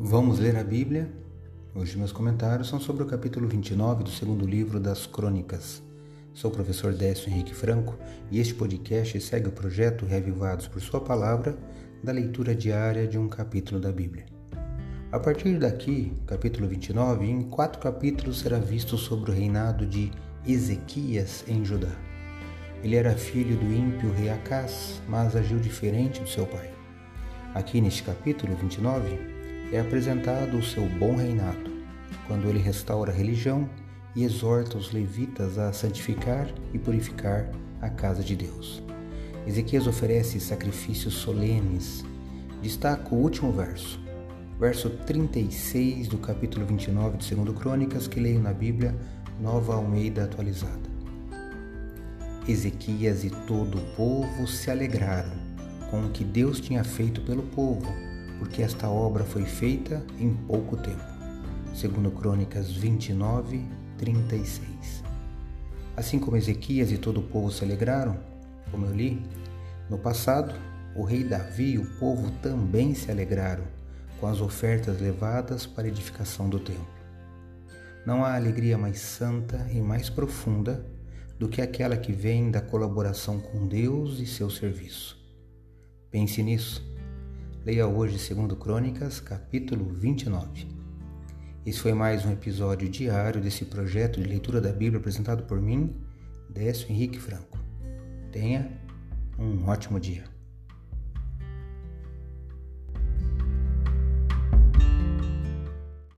Vamos ler a Bíblia? Hoje meus comentários são sobre o capítulo 29 do segundo livro das Crônicas. Sou o professor Décio Henrique Franco e este podcast segue o projeto Revivados por Sua Palavra da leitura diária de um capítulo da Bíblia. A partir daqui, capítulo 29, em quatro capítulos será visto sobre o reinado de Ezequias em Judá. Ele era filho do ímpio rei Acás, mas agiu diferente do seu pai. Aqui neste capítulo 29, é apresentado o seu bom reinado, quando ele restaura a religião e exorta os levitas a santificar e purificar a casa de Deus. Ezequias oferece sacrifícios solenes. Destaca o último verso, verso 36 do capítulo 29 de 2 Crônicas, que leio na Bíblia Nova Almeida atualizada. Ezequias e todo o povo se alegraram com o que Deus tinha feito pelo povo porque esta obra foi feita em pouco tempo. Segundo Crônicas 29, 36. Assim como Ezequias e todo o povo se alegraram, como eu li, no passado, o rei Davi e o povo também se alegraram com as ofertas levadas para a edificação do templo. Não há alegria mais santa e mais profunda do que aquela que vem da colaboração com Deus e seu serviço. Pense nisso Leia hoje segundo Crônicas, capítulo 29. Esse foi mais um episódio diário desse projeto de leitura da Bíblia apresentado por mim, Décio Henrique Franco. Tenha um ótimo dia.